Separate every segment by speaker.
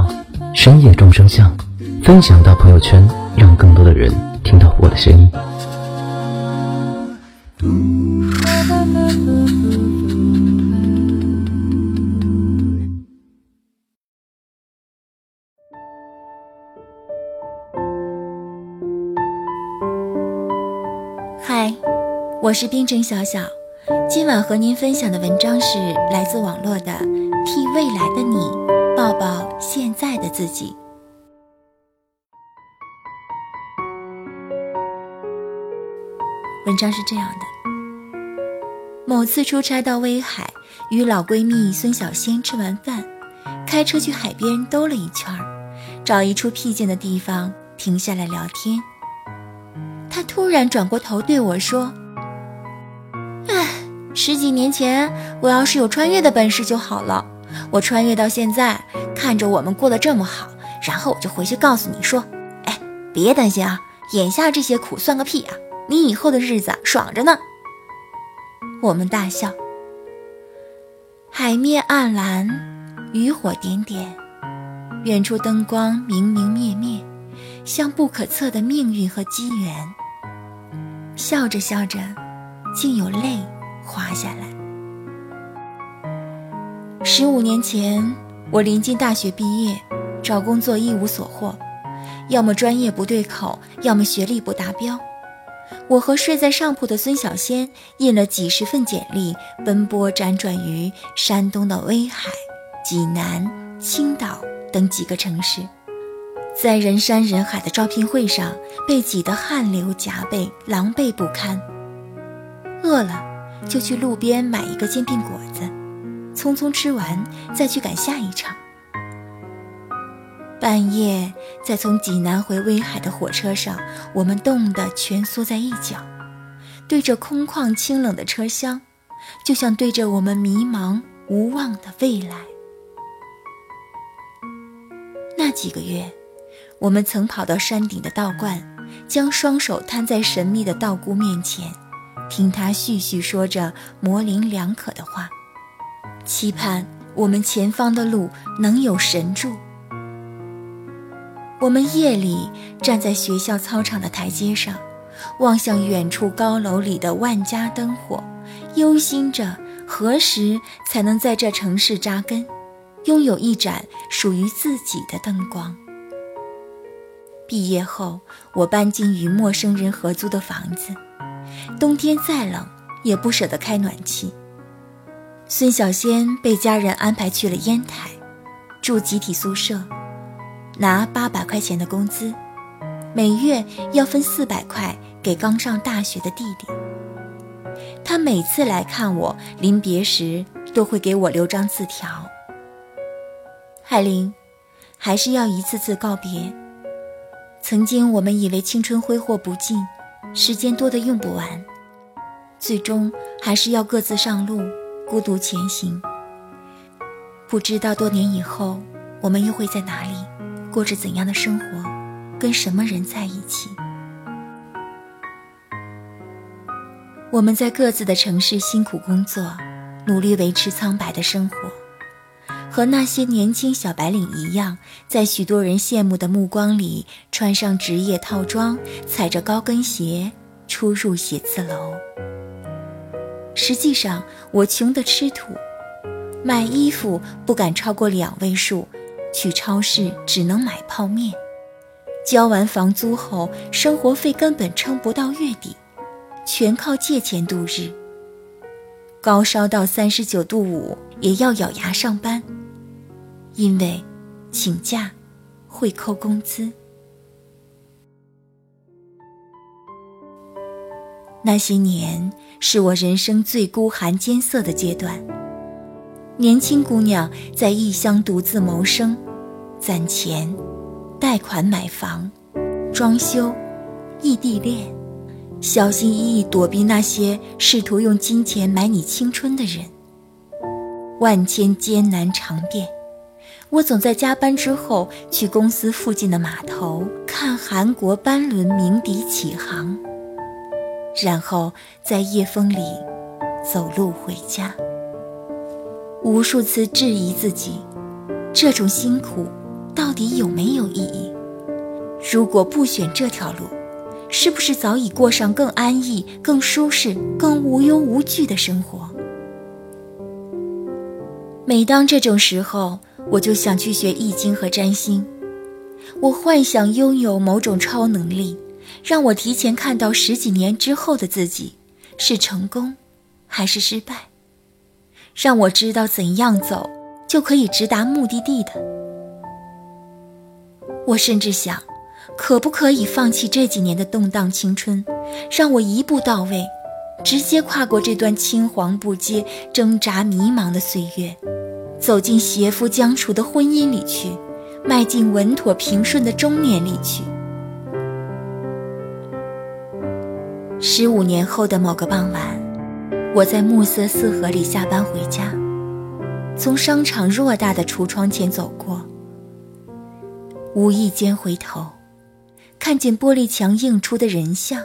Speaker 1: “深夜众生相”，分享到朋友圈，让更多的人听到我的声音。
Speaker 2: 嗨，我是冰城小小。今晚和您分享的文章是来自网络的《替未来的你抱抱现在的自己》。文章是这样的：某次出差到威海，与老闺蜜孙小仙吃完饭，开车去海边兜了一圈找一处僻静的地方停下来聊天。她突然转过头对我说。十几年前，我要是有穿越的本事就好了。我穿越到现在，看着我们过得这么好，然后我就回去告诉你说：“哎，别担心啊，眼下这些苦算个屁啊，你以后的日子爽着呢。”我们大笑。海面暗蓝，渔火点点，远处灯光明明灭灭，像不可测的命运和机缘。笑着笑着，竟有泪。滑下来。十五年前，我临近大学毕业，找工作一无所获，要么专业不对口，要么学历不达标。我和睡在上铺的孙小仙印了几十份简历，奔波辗转于山东的威海、济南、青岛等几个城市，在人山人海的招聘会上被挤得汗流浃背，狼狈不堪。饿了。就去路边买一个煎饼果子，匆匆吃完，再去赶下一场。半夜在从济南回威海的火车上，我们冻得蜷缩在一角，对着空旷清冷的车厢，就像对着我们迷茫无望的未来。那几个月，我们曾跑到山顶的道观，将双手摊在神秘的道姑面前。听他絮絮说着模棱两可的话，期盼我们前方的路能有神助。我们夜里站在学校操场的台阶上，望向远处高楼里的万家灯火，忧心着何时才能在这城市扎根，拥有一盏属于自己的灯光。毕业后，我搬进与陌生人合租的房子。冬天再冷，也不舍得开暖气。孙小仙被家人安排去了烟台，住集体宿舍，拿八百块钱的工资，每月要分四百块给刚上大学的弟弟。他每次来看我，临别时都会给我留张字条：“海玲，还是要一次次告别。曾经我们以为青春挥霍不尽。”时间多的用不完，最终还是要各自上路，孤独前行。不知道多年以后，我们又会在哪里，过着怎样的生活，跟什么人在一起？我们在各自的城市辛苦工作，努力维持苍白的生活，和那些年轻小白领一样，在许多人羡慕的目光里，穿上职业套装，踩着高跟鞋。出入写字楼。实际上，我穷得吃土，买衣服不敢超过两位数，去超市只能买泡面。交完房租后，生活费根本撑不到月底，全靠借钱度日。高烧到三十九度五，也要咬牙上班，因为请假会扣工资。那些年是我人生最孤寒艰涩的阶段。年轻姑娘在异乡独自谋生，攒钱，贷款买房、装修、异地恋，小心翼翼躲避那些试图用金钱买你青春的人。万千艰难尝遍，我总在加班之后去公司附近的码头看韩国班轮鸣笛起航，然后在夜风里走路回家。无数次质疑自己，这种辛苦到底有没有意义？如果不选这条路，是不是早已过上更安逸、更舒适、更无忧无惧的生活？每当这种时候，我就想去学易经和占星。我幻想拥有某种超能力，让我提前看到十几年之后的自己是成功还是失败。让我知道怎样走就可以直达目的地的。我甚至想，可不可以放弃这几年的动荡青春，让我一步到位，直接跨过这段青黄不接、挣扎迷茫的岁月，走进邪夫将处的婚姻里去，迈进稳妥平顺的中年里去。十五年后的某个傍晚。我在暮色四合里下班回家，从商场偌大的橱窗前走过，无意间回头，看见玻璃墙映出的人像，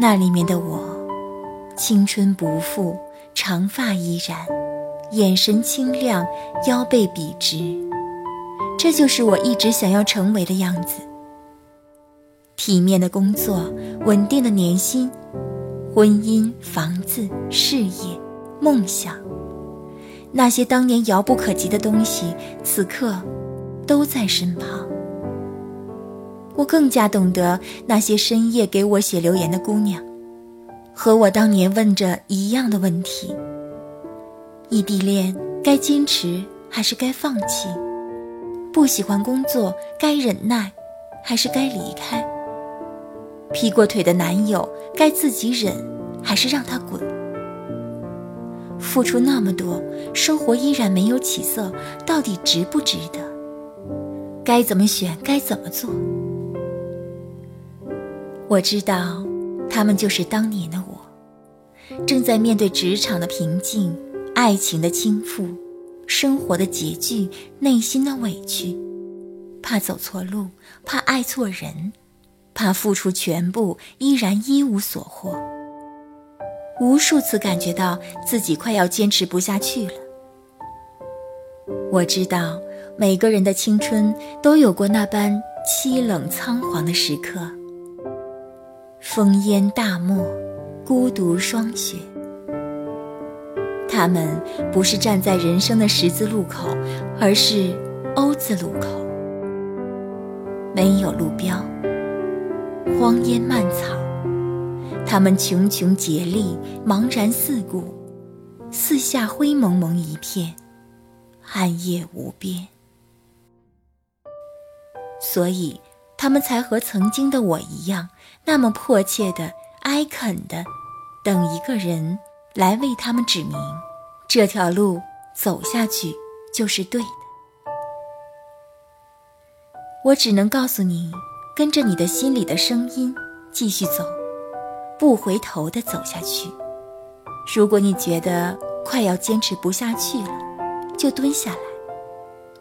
Speaker 2: 那里面的我，青春不复，长发依然，眼神清亮，腰背笔直，这就是我一直想要成为的样子。体面的工作，稳定的年薪，婚姻、房子、事业、梦想，那些当年遥不可及的东西，此刻都在身旁。我更加懂得那些深夜给我写留言的姑娘，和我当年问着一样的问题：异地恋该坚持还是该放弃？不喜欢工作该忍耐还是该离开？劈过腿的男友，该自己忍还是让他滚？付出那么多，生活依然没有起色，到底值不值得？该怎么选？该怎么做？我知道，他们就是当年的我，正在面对职场的平静、爱情的倾覆、生活的拮据、内心的委屈，怕走错路，怕爱错人。怕付出全部依然一无所获，无数次感觉到自己快要坚持不下去了。我知道每个人的青春都有过那般凄冷苍黄的时刻，烽烟大漠，孤独霜雪。他们不是站在人生的十字路口，而是 O 字路口，没有路标。荒烟蔓草，他们茕茕孑立，茫然四顾，四下灰蒙蒙一片，暗夜无边。所以，他们才和曾经的我一样，那么迫切的、哀恳的，等一个人来为他们指明，这条路走下去就是对的。我只能告诉你。跟着你的心里的声音继续走，不回头的走下去。如果你觉得快要坚持不下去了，就蹲下来，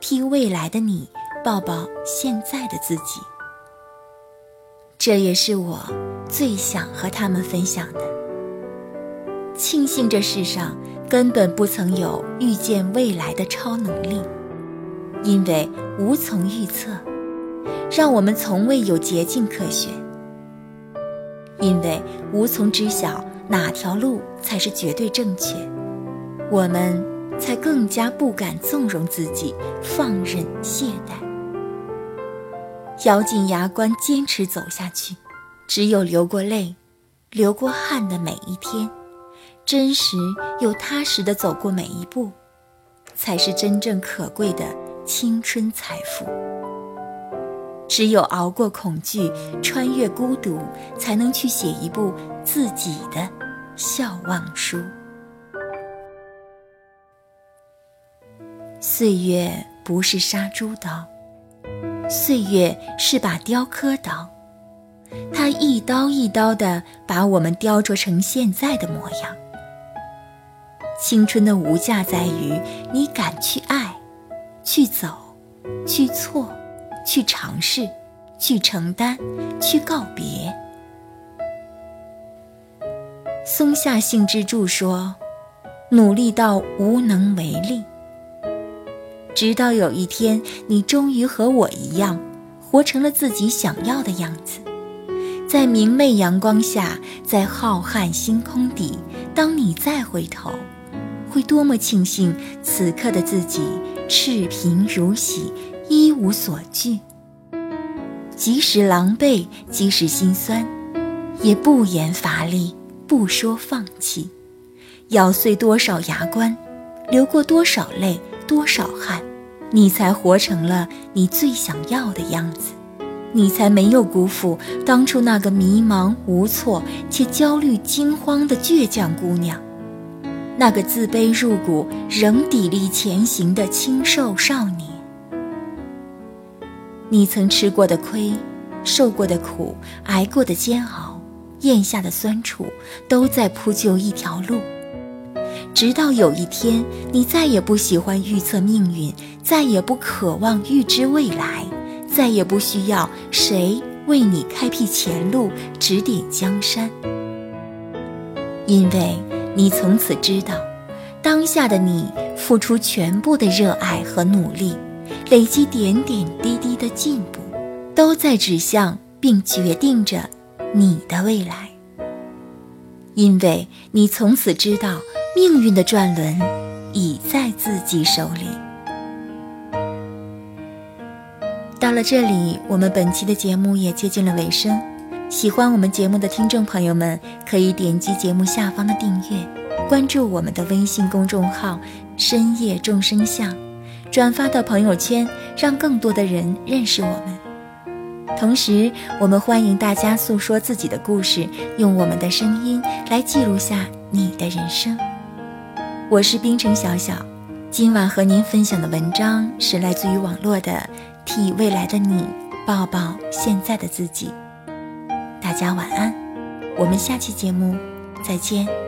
Speaker 2: 替未来的你抱抱现在的自己。这也是我最想和他们分享的。庆幸这世上根本不曾有预见未来的超能力，因为无从预测。让我们从未有捷径可选，因为无从知晓哪条路才是绝对正确，我们才更加不敢纵容自己，放任懈怠，咬紧牙关坚持走下去。只有流过泪、流过汗的每一天，真实又踏实的走过每一步，才是真正可贵的青春财富。只有熬过恐惧，穿越孤独，才能去写一部自己的笑忘书。岁月不是杀猪刀，岁月是把雕刻刀，它一刀一刀的把我们雕琢成现在的模样。青春的无价在于你敢去爱，去走，去错，去尝试，去承担，去告别。松下幸之助说：“努力到无能为力，直到有一天，你终于和我一样，活成了自己想要的样子。在明媚阳光下，在浩瀚星空底，当你再回头。”会多么庆幸此刻的自己赤贫如洗，一无所惧。即使狼狈，即使心酸，也不言乏力，不说放弃。咬碎多少牙关，流过多少泪，多少汗，你才活成了你最想要的样子。你才没有辜负当初那个迷茫无措且焦虑惊慌的倔强姑娘。那个自卑入骨仍砥砺前行的清瘦少年，你曾吃过的亏，受过的苦，挨过的煎熬，咽下的酸楚，都在铺就一条路。直到有一天，你再也不喜欢预测命运，再也不渴望预知未来，再也不需要谁为你开辟前路，指点江山，因为。你从此知道，当下的你付出全部的热爱和努力，累积点点滴滴的进步，都在指向并决定着你的未来。因为你从此知道，命运的转轮已在自己手里。到了这里，我们本期的节目也接近了尾声。喜欢我们节目的听众朋友们，可以点击节目下方的订阅，关注我们的微信公众号“深夜众生相”，转发到朋友圈，让更多的人认识我们。同时，我们欢迎大家诉说自己的故事，用我们的声音来记录下你的人生。我是冰城小小，今晚和您分享的文章是来自于网络的《替未来的你抱抱现在的自己》。大家晚安，我们下期节目再见。